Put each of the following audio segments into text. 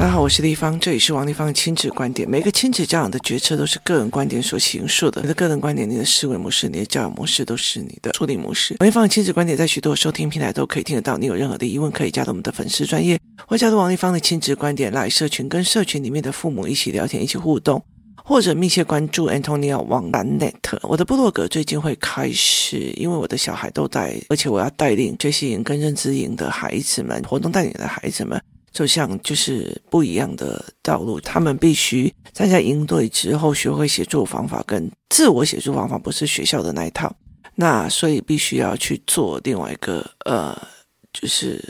大家好，我是丽芳，这里是王丽芳的亲子观点。每个亲子教养的决策都是个人观点所形塑的。你的个人观点、你的思维模式、你的教养模式，都是你的处理模式。王丽芳的亲子观点在许多收听平台都可以听得到。你有任何的疑问，可以加入我们的粉丝专业，或加入王丽芳的亲子观点来社群，跟社群里面的父母一起聊天，一起互动。或者密切关注 Antonia 网蓝 net，我的部落格最近会开始，因为我的小孩都在，而且我要带领学习营跟认知营的孩子们，活动带领的孩子们，走向就是不一样的道路。他们必须参加营队之后，学会写作方法跟自我写作方法，不是学校的那一套。那所以必须要去做另外一个呃，就是。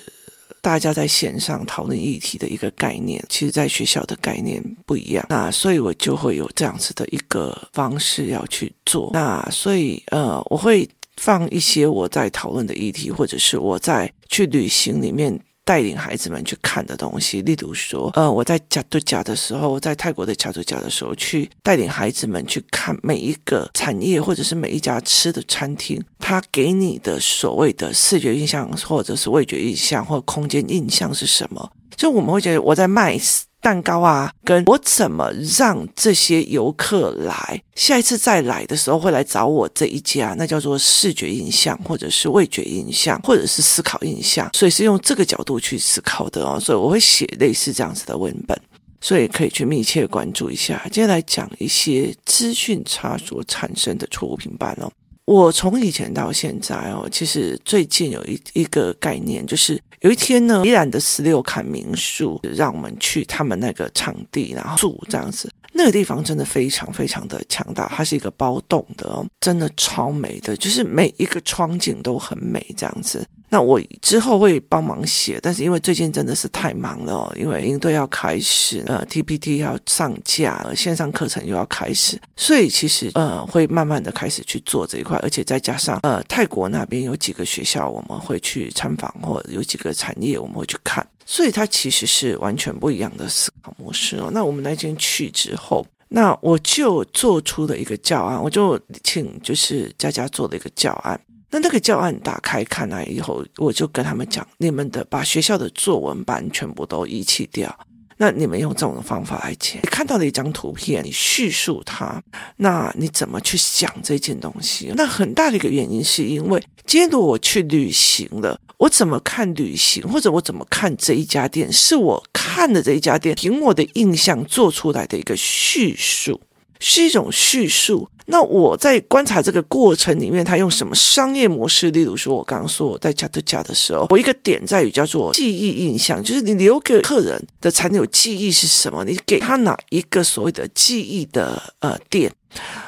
大家在线上讨论议题的一个概念，其实在学校的概念不一样。那所以我就会有这样子的一个方式要去做。那所以呃，我会放一些我在讨论的议题，或者是我在去旅行里面。带领孩子们去看的东西，例如说，呃，我在加都加的时候，在泰国的加都加的时候，去带领孩子们去看每一个产业或者是每一家吃的餐厅，它给你的所谓的视觉印象，或者是味觉印象，或空间印象是什么？就我们会觉得我在卖。蛋糕啊，跟我怎么让这些游客来，下一次再来的时候会来找我这一家，那叫做视觉印象，或者是味觉印象，或者是思考印象，所以是用这个角度去思考的哦。所以我会写类似这样子的文本，所以可以去密切关注一下。接下来讲一些资讯差所产生的错误评判哦。我从以前到现在哦，其实最近有一一个概念，就是有一天呢，依然的十六坎民宿让我们去他们那个场地，然后住这样子。那个地方真的非常非常的强大，它是一个包栋的哦，真的超美的，就是每一个窗景都很美这样子。那我之后会帮忙写，但是因为最近真的是太忙了哦，因为营队要开始，呃，TPT 要上架，线上课程又要开始，所以其实呃会慢慢的开始去做这一块，而且再加上呃泰国那边有几个学校我们会去参访，或有几个产业我们会去看，所以它其实是完全不一样的思考模式哦。那我们那天去之后，那我就做出了一个教案，我就请就是佳佳做了一个教案。那那个教案打开看来以后，我就跟他们讲：你们的把学校的作文班全部都遗弃掉。那你们用这种方法来写，你看到了一张图片，你叙述它，那你怎么去想这件东西？那很大的一个原因是因为，今天如果我去旅行了，我怎么看旅行，或者我怎么看这一家店，是我看的这一家店，凭我的印象做出来的一个叙述。是一种叙述。那我在观察这个过程里面，他用什么商业模式？例如说，我刚刚说我在加特加的时候，我一个点在于叫做记忆印象，就是你留给客人的残留记忆是什么？你给他哪一个所谓的记忆的呃点？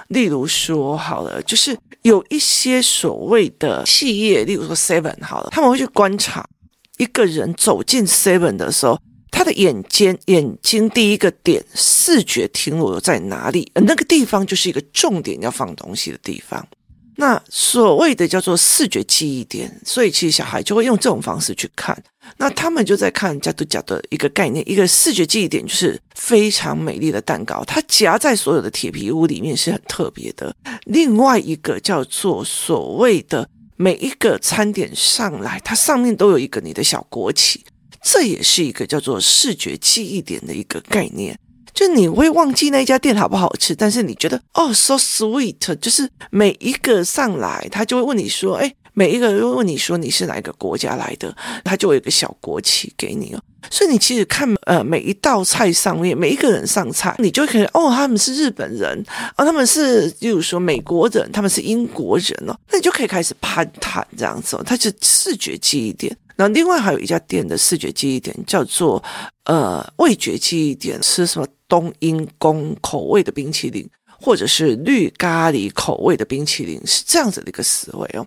例如说，好了，就是有一些所谓的企业，例如说 Seven 好了，他们会去观察一个人走进 Seven 的时候。他的眼尖，眼睛第一个点，视觉停留在哪里？而那个地方就是一个重点要放东西的地方。那所谓的叫做视觉记忆点，所以其实小孩就会用这种方式去看。那他们就在看加都加的一个概念，一个视觉记忆点就是非常美丽的蛋糕，它夹在所有的铁皮屋里面是很特别的。另外一个叫做所谓的每一个餐点上来，它上面都有一个你的小国旗。这也是一个叫做视觉记忆点的一个概念，就你会忘记那家店好不好吃，但是你觉得哦，so sweet，就是每一个上来，他就会问你说，哎，每一个人会问你说你是哪一个国家来的，他就会有一个小国旗给你哦。所以你其实看呃每一道菜上面，每一个人上菜，你就可以哦，他们是日本人啊，他们是例如说美国人，他们是英国人哦，那你就可以开始攀谈这样子哦，它是视觉记忆点。那另外还有一家店的视觉记忆点叫做呃味觉记忆点，吃什么冬阴功口味的冰淇淋，或者是绿咖喱口味的冰淇淋，是这样子的一个思维哦，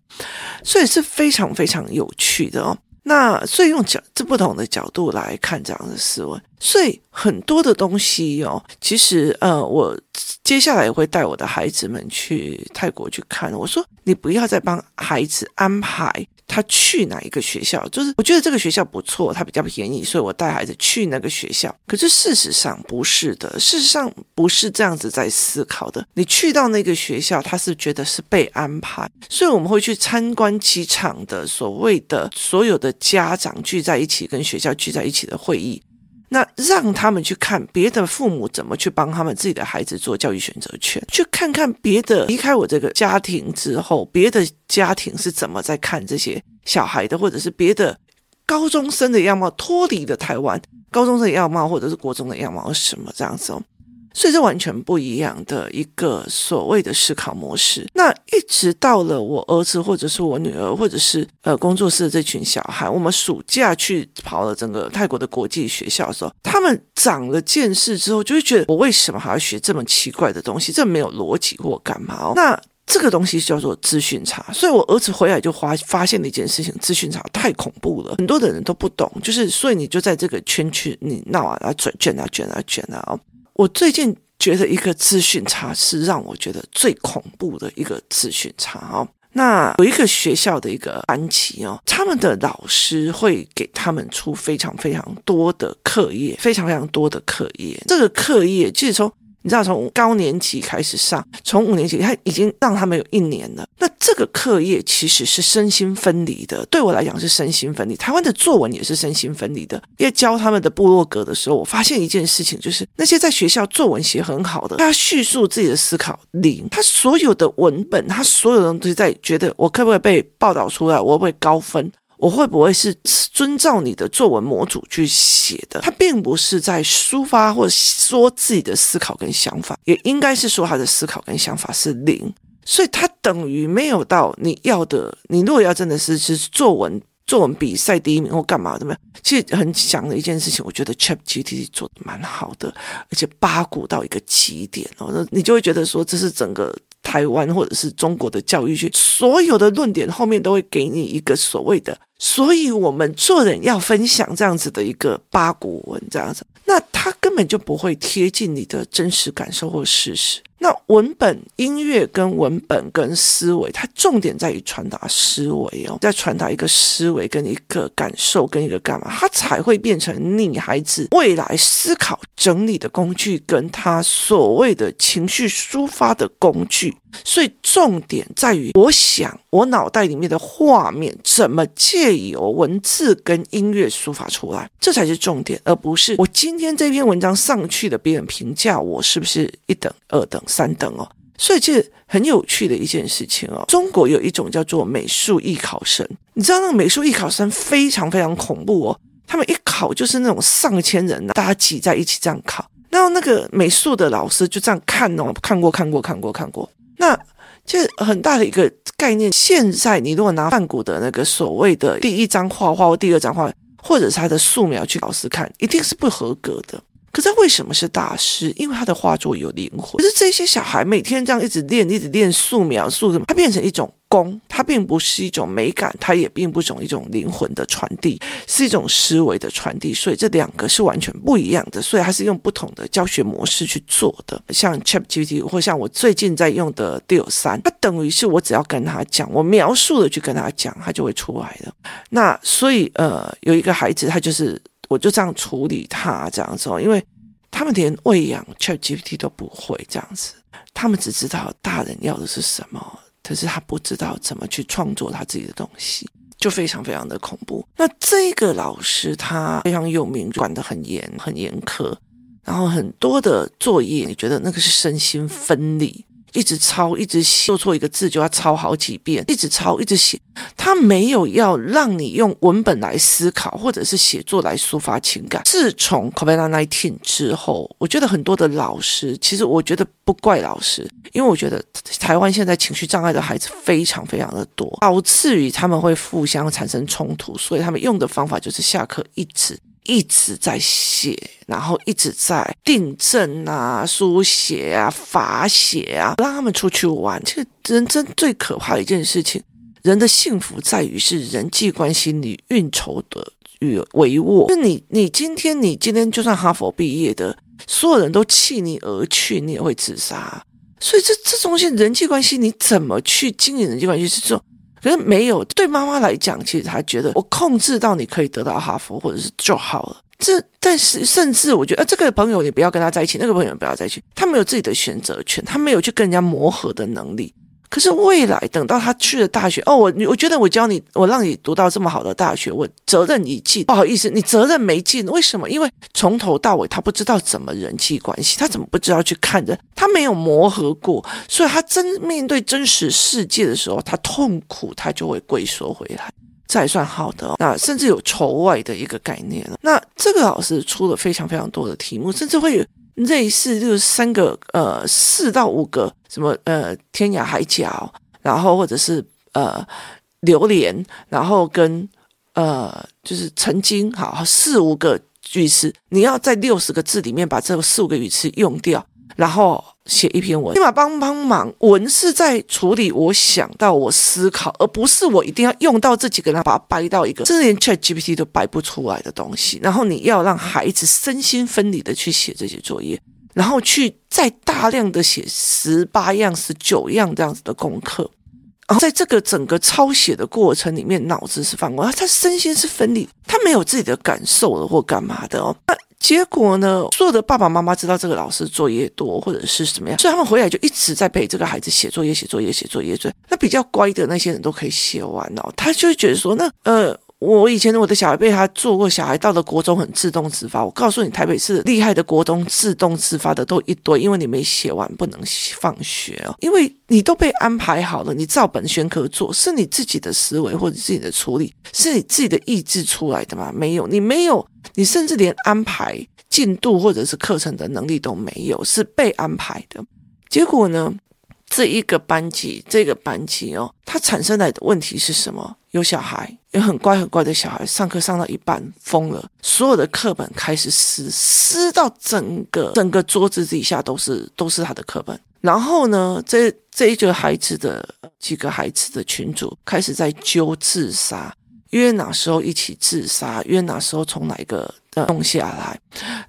所以是非常非常有趣的哦。那所以用角这不同的角度来看这样的思维，所以很多的东西哦，其实呃，我接下来也会带我的孩子们去泰国去看。我说你不要再帮孩子安排。他去哪一个学校？就是我觉得这个学校不错，它比较便宜，所以我带孩子去那个学校。可是事实上不是的，事实上不是这样子在思考的。你去到那个学校，他是觉得是被安排，所以我们会去参观机场的所谓的所有的家长聚在一起，跟学校聚在一起的会议。那让他们去看别的父母怎么去帮他们自己的孩子做教育选择权，去看看别的离开我这个家庭之后，别的家庭是怎么在看这些小孩的，或者是别的高中生的样貌脱离的台湾高中生的样貌，或者是国中的样貌什么这样子哦。所以这完全不一样的一个所谓的思考模式。那一直到了我儿子，或者是我女儿，或者是呃工作室的这群小孩，我们暑假去跑了整个泰国的国际学校的时候，他们长了见识之后，就会觉得我为什么还要学这么奇怪的东西？这没有逻辑或干嘛哦？那这个东西叫做资讯差。所以我儿子回来就发发现了一件事情：资讯差太恐怖了，很多的人都不懂。就是所以你就在这个圈圈你闹啊，然后转卷啊，卷啊，卷啊哦。我最近觉得一个资讯差是让我觉得最恐怖的一个资讯差哦。那有一个学校的一个班级哦，他们的老师会给他们出非常非常多的课业，非常非常多的课业。这个课业就是从。你知道从高年级开始上，从五年级他已经让他们有一年了。那这个课业其实是身心分离的，对我来讲是身心分离。台湾的作文也是身心分离的。因为教他们的部落格的时候，我发现一件事情，就是那些在学校作文写很好的，他叙述自己的思考零，他所有的文本，他所有人都是在觉得我可不可以被报道出来，我会不会高分。我会不会是遵照你的作文模组去写的？他并不是在抒发或说自己的思考跟想法，也应该是说他的思考跟想法是零，所以他等于没有到你要的。你如果要真的是是作文作文比赛第一名或干嘛怎么样？其实很想的一件事情，我觉得 ChatGPT 做的蛮好的，而且八股到一个极点哦，你就会觉得说这是整个。台湾或者是中国的教育学，所有的论点后面都会给你一个所谓的，所以我们做人要分享这样子的一个八股文这样子，那他根本就不会贴近你的真实感受或事实。那文本、音乐跟文本跟思维，它重点在于传达思维哦，在传达一个思维跟一个感受跟一个干嘛，它才会变成你孩子未来思考整理的工具，跟他所谓的情绪抒发的工具。所以重点在于，我想我脑袋里面的画面怎么借由文字跟音乐抒发出来，这才是重点，而不是我今天这篇文章上去的别人评价我是不是一等、二等、三等哦。所以这很有趣的一件事情哦。中国有一种叫做美术艺考生，你知道那个美术艺考生非常非常恐怖哦。他们一考就是那种上千人，大家挤在一起这样考，然后那个美术的老师就这样看哦，看过看过看过看过。那就很大的一个概念。现在你如果拿梵谷的那个所谓的第一张画画或第二张画，或者是他的素描去老师看，一定是不合格的。可是为什么是大师？因为他的画作有灵魂。可是这些小孩每天这样一直练，一直练素描，素什么？它变成一种功，它并不是一种美感，它也并不是一种灵魂的传递，是一种思维的传递。所以这两个是完全不一样的。所以它是用不同的教学模式去做的。像 ChatGPT 或像我最近在用的 DIL 3，它等于是我只要跟他讲，我描述的去跟他讲，他就会出来的。那所以呃，有一个孩子，他就是。我就这样处理他这样子，因为他们连喂养 ChatGPT 都不会这样子，他们只知道大人要的是什么，可是他不知道怎么去创作他自己的东西，就非常非常的恐怖。那这个老师他非常有名，管得很严很严苛，然后很多的作业，你觉得那个是身心分离。一直抄，一直写，做错一个字就要抄好几遍，一直抄，一直写。他没有要让你用文本来思考，或者是写作来抒发情感。自从 COVID-19 之后，我觉得很多的老师，其实我觉得不怪老师，因为我觉得台湾现在情绪障碍的孩子非常非常的多，导致于他们会互相产生冲突，所以他们用的方法就是下课一直。一直在写，然后一直在订正啊、书写啊、罚写啊，让他们出去玩。这个人生最可怕的一件事情，人的幸福在于是人际关系里运筹的与帷幄。就你，你今天，你今天就算哈佛毕业的，所有人都弃你而去，你也会自杀。所以这这东西，人际关系你怎么去经营人际关系是这种。可是没有，对妈妈来讲，其实她觉得我控制到你可以得到哈佛或者是就好了。这但是甚至我觉得，呃，这个朋友你不要跟他在一起，那个朋友不要在一起，他没有自己的选择权，他没有去跟人家磨合的能力。可是未来等到他去了大学，哦，我我觉得我教你，我让你读到这么好的大学，我责任已尽。不好意思，你责任没尽，为什么？因为从头到尾他不知道怎么人际关系，他怎么不知道去看人？他没有磨合过，所以他真面对真实世界的时候，他痛苦，他就会龟缩回来。这还算好的，那甚至有仇外的一个概念了。那这个老师出了非常非常多的题目，甚至会有类似就是三个呃四到五个什么呃天涯海角，然后或者是呃榴莲，然后跟呃就是曾经好四五个句式，你要在六十个字里面把这四五个语词用掉，然后。写一篇文，立马帮帮忙。文是在处理我想到、我思考，而不是我一定要用到这几个人，把它掰到一个，甚至连 ChatGPT 都掰不出来的东西。然后你要让孩子身心分离的去写这些作业，然后去再大量的写十八样、十九样这样子的功课。然后在这个整个抄写的过程里面，脑子是放空，他身心是分离，他没有自己的感受了或干嘛的哦。结果呢，所有的爸爸妈妈知道这个老师作业多或者是什么样，所以他们回来就一直在陪这个孩子写作业、写作业、写作业。那比较乖的那些人都可以写完哦，他就觉得说，那呃。我以前我的小孩被他做过，小孩到了国中很自动自发。我告诉你，台北市厉害的国中自动自发的都一堆，因为你没写完不能放学哦，因为你都被安排好了，你照本宣科做，是你自己的思维或者自己的处理，是你自己的意志出来的吗？没有，你没有，你甚至连安排进度或者是课程的能力都没有，是被安排的。结果呢？这一个班级，这个班级哦，它产生来的问题是什么？有小孩，有很乖很乖的小孩，上课上到一半疯了，所有的课本开始撕，撕到整个整个桌子底下都是都是他的课本。然后呢，这这一个孩子的几个孩子的群组开始在揪自杀，约哪时候一起自杀，约哪时候从哪个呃弄下来，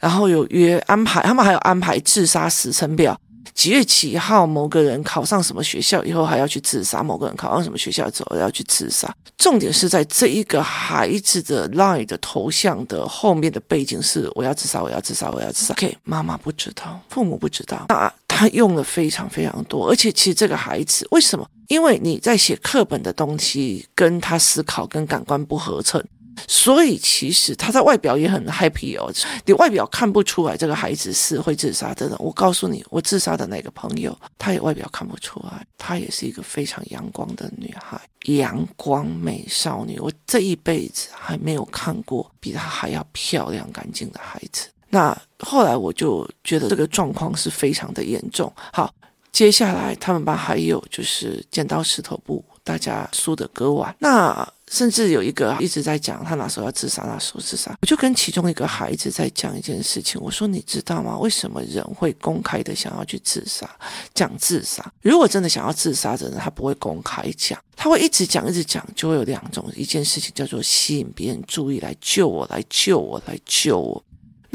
然后有约安排，他们还有安排自杀时程表。几月几号，某个人考上什么学校以后还要去自杀，某个人考上什么学校之后要去自杀。重点是在这一个孩子的 line 的头像的后面的背景是我要自杀，我要自杀，我要自杀。OK，妈妈不知道，父母不知道，那他用了非常非常多，而且其实这个孩子为什么？因为你在写课本的东西跟他思考跟感官不合衬。所以其实他在外表也很 happy 哦，你外表看不出来这个孩子是会自杀的人。我告诉你，我自杀的那个朋友，他也外表看不出来，她也是一个非常阳光的女孩，阳光美少女。我这一辈子还没有看过比她还要漂亮干净的孩子。那后来我就觉得这个状况是非常的严重。好，接下来他们班还有就是剪刀石头布，大家输的割腕。那。甚至有一个一直在讲他哪时候要自杀，哪时候自杀。我就跟其中一个孩子在讲一件事情，我说：“你知道吗？为什么人会公开的想要去自杀？讲自杀，如果真的想要自杀的人，他不会公开讲，他会一直讲，一直讲，就会有两种一件事情叫做吸引别人注意，来救我，来救我，来救我。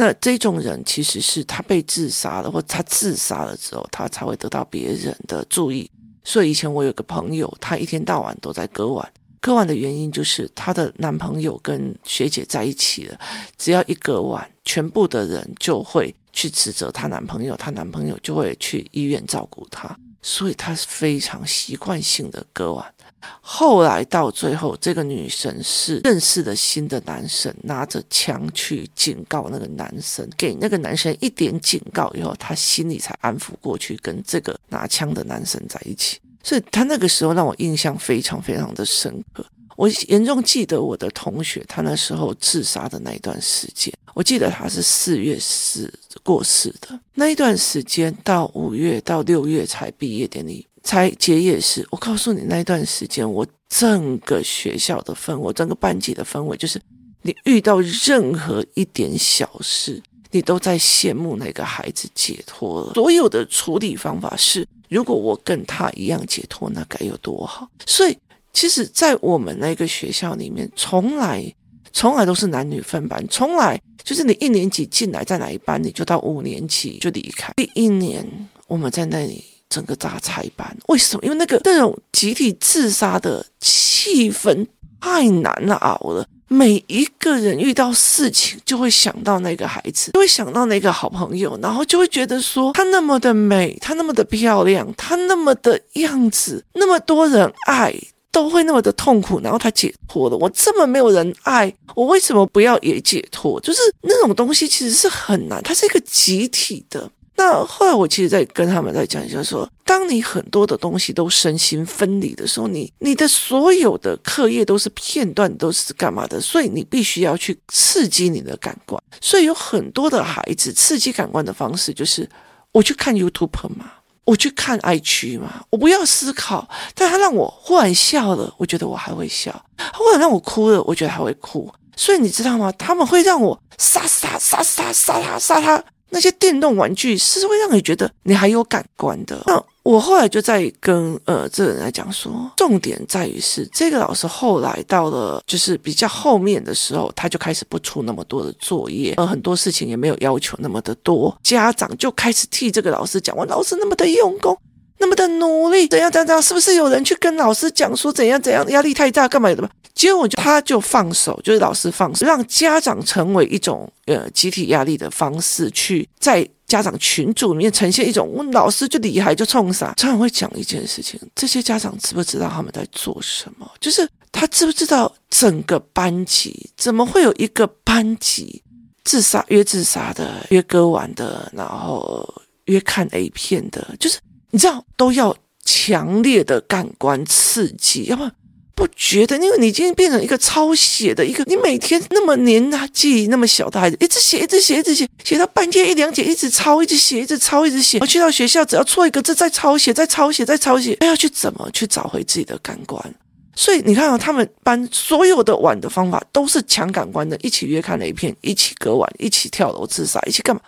那这种人其实是他被自杀了，或他自杀了之后，他才会得到别人的注意。所以以前我有个朋友，他一天到晚都在割腕。”割腕的原因就是她的男朋友跟学姐在一起了，只要一割腕，全部的人就会去指责她男朋友，她男朋友就会去医院照顾她，所以她是非常习惯性的割腕。后来到最后，这个女生是认识了新的男生，拿着枪去警告那个男生，给那个男生一点警告以后，她心里才安抚过去，跟这个拿枪的男生在一起。所以他那个时候让我印象非常非常的深刻。我严重记得我的同学，他那时候自杀的那一段时间，我记得他是四月四过世的。那一段时间到五月到六月才毕业典礼，才结业时。我告诉你，那一段时间我整个学校的氛围，整个班级的氛围，就是你遇到任何一点小事，你都在羡慕那个孩子解脱了。所有的处理方法是。如果我跟他一样解脱，那该有多好！所以，其实，在我们那个学校里面，从来、从来都是男女分班，从来就是你一年级进来在哪一班，你就到五年级就离开。第一年我们在那里整个大拆班，为什么？因为那个那种集体自杀的气氛太难熬了。每一个人遇到事情就会想到那个孩子，就会想到那个好朋友，然后就会觉得说他那么的美，他那么的漂亮，他那么的样子，那么多人爱，都会那么的痛苦，然后他解脱了。我这么没有人爱，我为什么不要也解脱？就是那种东西其实是很难，它是一个集体的。那后来我其实，在跟他们在讲，就是说，当你很多的东西都身心分离的时候，你你的所有的课业都是片段，都是干嘛的？所以你必须要去刺激你的感官。所以有很多的孩子刺激感官的方式，就是我去看 YouTube 嘛，我去看 IG 嘛，我不要思考，但他让我忽然笑了，我觉得我还会笑；他忽然让我哭了，我觉得还会哭。所以你知道吗？他们会让我杀杀杀杀杀他杀他。那些电动玩具是会让你觉得你还有感官的。那我后来就在跟呃这个人来讲说，重点在于是这个老师后来到了就是比较后面的时候，他就开始不出那么多的作业，呃很多事情也没有要求那么的多，家长就开始替这个老师讲，我老师那么的用功，那么的努力，怎样怎样怎样，是不是有人去跟老师讲说怎样怎样，压力太大干嘛的？结果就他就放手，就是老师放手，让家长成为一种呃集体压力的方式，去在家长群组里面呈现一种，我老师就厉害就冲啥。常常会讲一件事情，这些家长知不知道他们在做什么？就是他知不知道整个班级怎么会有一个班级自杀约自杀的、约割腕的，然后约看 A 片的，就是你知道都要强烈的感官刺激，要不然。不觉得，因为你已经变成一个抄写的一个，你每天那么年纪那么小的孩子，一直写，一直写，一直写，写到半天一两节，一直抄，一直写，一直抄，一直写。我去到学校，只要错一个字，再抄写，再抄写，再抄写，还要去怎么去找回自己的感官？所以你看啊，他们班所有的玩的方法都是强感官的，一起约看 A 片，一起割腕，一起跳楼自杀，一起干嘛？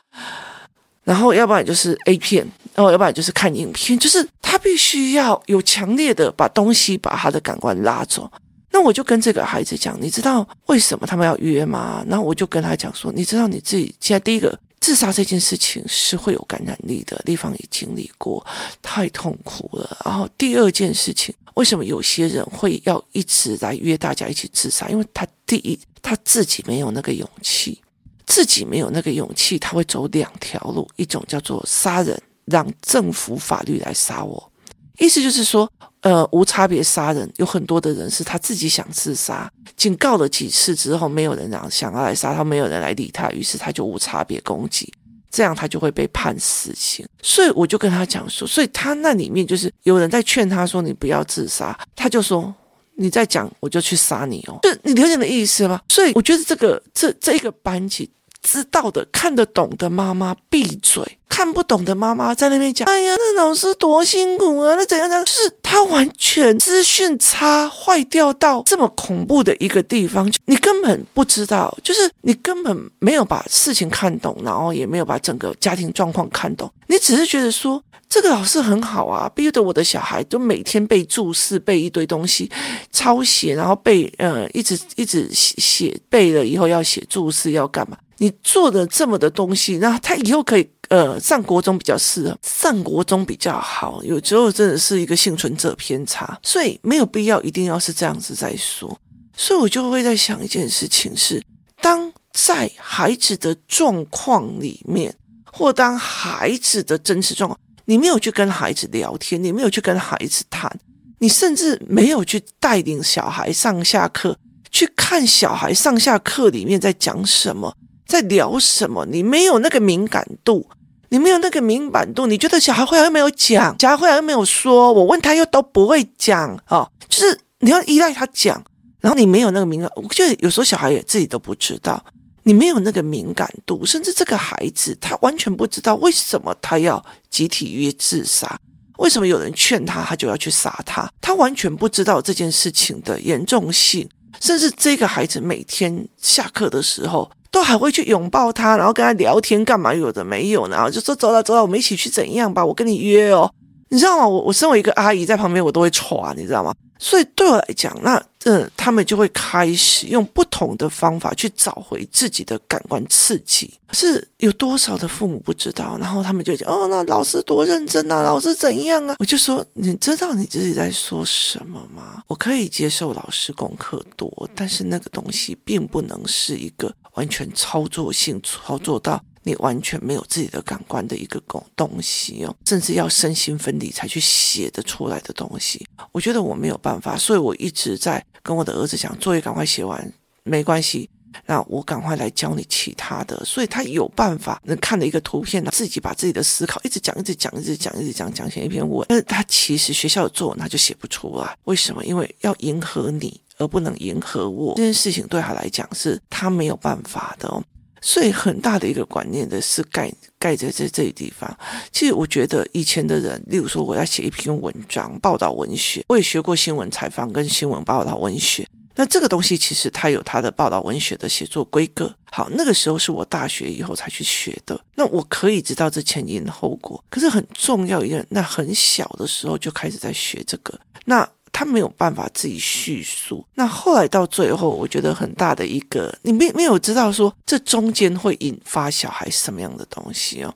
然后要不然就是 A 片。然后，要不然就是看影片，就是他必须要有强烈的把东西把他的感官拉走。那我就跟这个孩子讲，你知道为什么他们要约吗？然后我就跟他讲说，你知道你自己现在第一个自杀这件事情是会有感染力的，地方也经历过，太痛苦了。然后第二件事情，为什么有些人会要一直来约大家一起自杀？因为他第一他自己没有那个勇气，自己没有那个勇气，他会走两条路，一种叫做杀人。让政府法律来杀我，意思就是说，呃，无差别杀人，有很多的人是他自己想自杀，警告了几次之后，没有人让想要来杀他，没有人来理他，于是他就无差别攻击，这样他就会被判死刑。所以我就跟他讲说，所以他那里面就是有人在劝他说，你不要自杀，他就说，你再讲我就去杀你哦，就你了解的意思吗？所以我觉得这个这这一个班级。知道的、看得懂的妈妈闭嘴，看不懂的妈妈在那边讲：“哎呀，那老师多辛苦啊，那怎样怎样？”就是他完全资讯差坏掉到这么恐怖的一个地方，你根本不知道，就是你根本没有把事情看懂，然后也没有把整个家庭状况看懂，你只是觉得说这个老师很好啊，逼得我的小孩都每天背注释，背一堆东西，抄写，然后背呃，一直一直写写背了以后要写注释，要干嘛？你做的这么的东西，那他以后可以呃上国中比较适合，上国中比较好。有时候真的是一个幸存者偏差，所以没有必要一定要是这样子在说。所以我就会在想一件事情是：当在孩子的状况里面，或当孩子的真实状况，你没有去跟孩子聊天，你没有去跟孩子谈，你甚至没有去带领小孩上下课，去看小孩上下课里面在讲什么。在聊什么？你没有那个敏感度，你没有那个敏感度，你觉得小孩会来又没有讲，小孩会来又没有说，我问他又都不会讲哦，就是你要依赖他讲，然后你没有那个敏感，我觉得有时候小孩也自己都不知道，你没有那个敏感度，甚至这个孩子他完全不知道为什么他要集体约自杀，为什么有人劝他，他就要去杀他，他完全不知道这件事情的严重性，甚至这个孩子每天下课的时候。都还会去拥抱他，然后跟他聊天干嘛？有的没有呢，然后就说走了走了，我们一起去怎样吧？我跟你约哦，你知道吗？我我身为一个阿姨在旁边，我都会喘，你知道吗？所以对我来讲，那呃，他们就会开始用不同的方法去找回自己的感官刺激。是有多少的父母不知道？然后他们就讲：“哦，那老师多认真啊，老师怎样啊？”我就说：“你知道你自己在说什么吗？我可以接受老师功课多，但是那个东西并不能是一个完全操作性操作到。”你完全没有自己的感官的一个东西哦，甚至要身心分离才去写得出来的东西，我觉得我没有办法，所以我一直在跟我的儿子讲，作业赶快写完，没关系，那我赶快来教你其他的，所以他有办法能看了一个图片，自己把自己的思考一直讲，一直讲，一直讲，一直讲，讲成一篇文，但是他其实学校的作文他就写不出来，为什么？因为要迎合你，而不能迎合我，这件事情对他来讲是他没有办法的哦。所以很大的一个观念的是盖盖在这这地方。其实我觉得以前的人，例如说我要写一篇文章，报道文学，我也学过新闻采访跟新闻报道文学。那这个东西其实它有它的报道文学的写作规格。好，那个时候是我大学以后才去学的。那我可以知道这前因后果。可是很重要一点，那很小的时候就开始在学这个。那他没有办法自己叙述，那后来到最后，我觉得很大的一个，你没没有知道说这中间会引发小孩什么样的东西哦。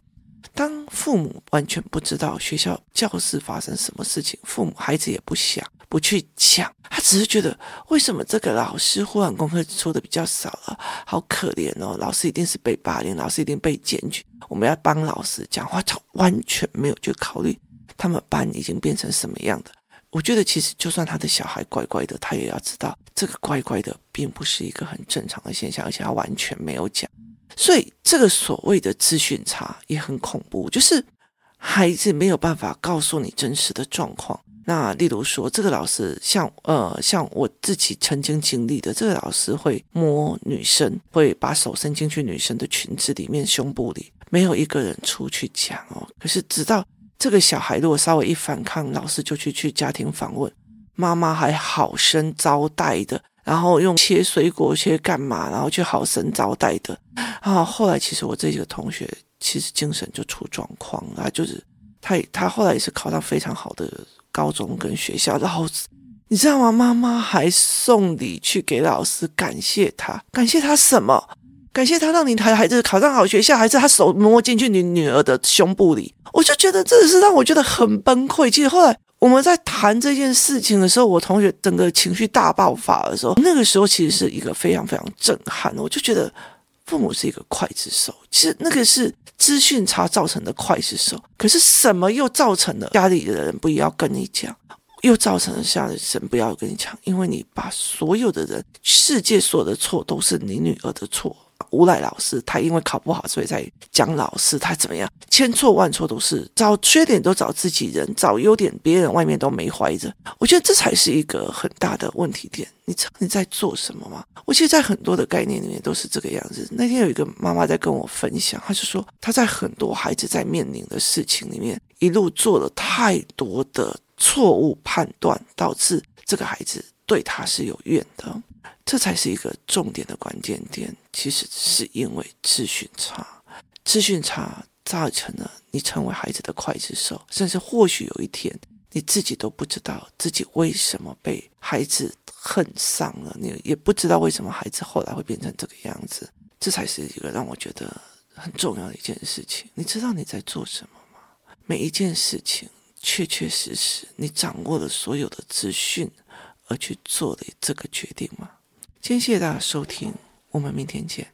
当父母完全不知道学校教室发生什么事情，父母孩子也不想不去讲，他只是觉得为什么这个老师忽然功课出的比较少了，好可怜哦，老师一定是被霸凌，老师一定被检举，我们要帮老师讲话，他完全没有去考虑他们班已经变成什么样的。我觉得其实就算他的小孩乖乖的，他也要知道这个乖乖的并不是一个很正常的现象，而且他完全没有讲。所以这个所谓的资讯差也很恐怖，就是孩子没有办法告诉你真实的状况。那例如说，这个老师像呃像我自己曾经经历的，这个老师会摸女生，会把手伸进去女生的裙子里面、胸部里，没有一个人出去讲哦。可是直到。这个小孩如果稍微一反抗，老师就去去家庭访问，妈妈还好生招待的，然后用切水果切干嘛，然后去好生招待的。啊，后来其实我这几个同学其实精神就出状况了，就是他他后来也是考到非常好的高中跟学校，然后你知道吗？妈妈还送礼去给老师感谢他，感谢他什么？感谢他让你孩孩子考上好学校，还是他手摸进去你女儿的胸部里？我就觉得这是让我觉得很崩溃。其实后来我们在谈这件事情的时候，我同学整个情绪大爆发的时候，那个时候其实是一个非常非常震撼。我就觉得父母是一个刽子手，其实那个是资讯差造成的刽子手。可是什么又造成了家里的人不要跟你讲，又造成了家里人不要跟你讲，因为你把所有的人世界所有的错都是你女儿的错。诬赖老师，他因为考不好，所以才讲老师他怎么样，千错万错都是找缺点都找自己人，找优点别人外面都没怀着。我觉得这才是一个很大的问题点。你你在做什么吗？我其实，在很多的概念里面都是这个样子。那天有一个妈妈在跟我分享，她就说她在很多孩子在面临的事情里面，一路做了太多的错误判断，导致这个孩子对他是有怨的。这才是一个重点的关键点。其实是因为资讯差，资讯差造成了你成为孩子的刽子手，甚至或许有一天你自己都不知道自己为什么被孩子恨上了，你也不知道为什么孩子后来会变成这个样子。这才是一个让我觉得很重要的一件事情。你知道你在做什么吗？每一件事情确确实实你掌握了所有的资讯而去做的这个决定吗？先谢谢大家收听，我们明天见。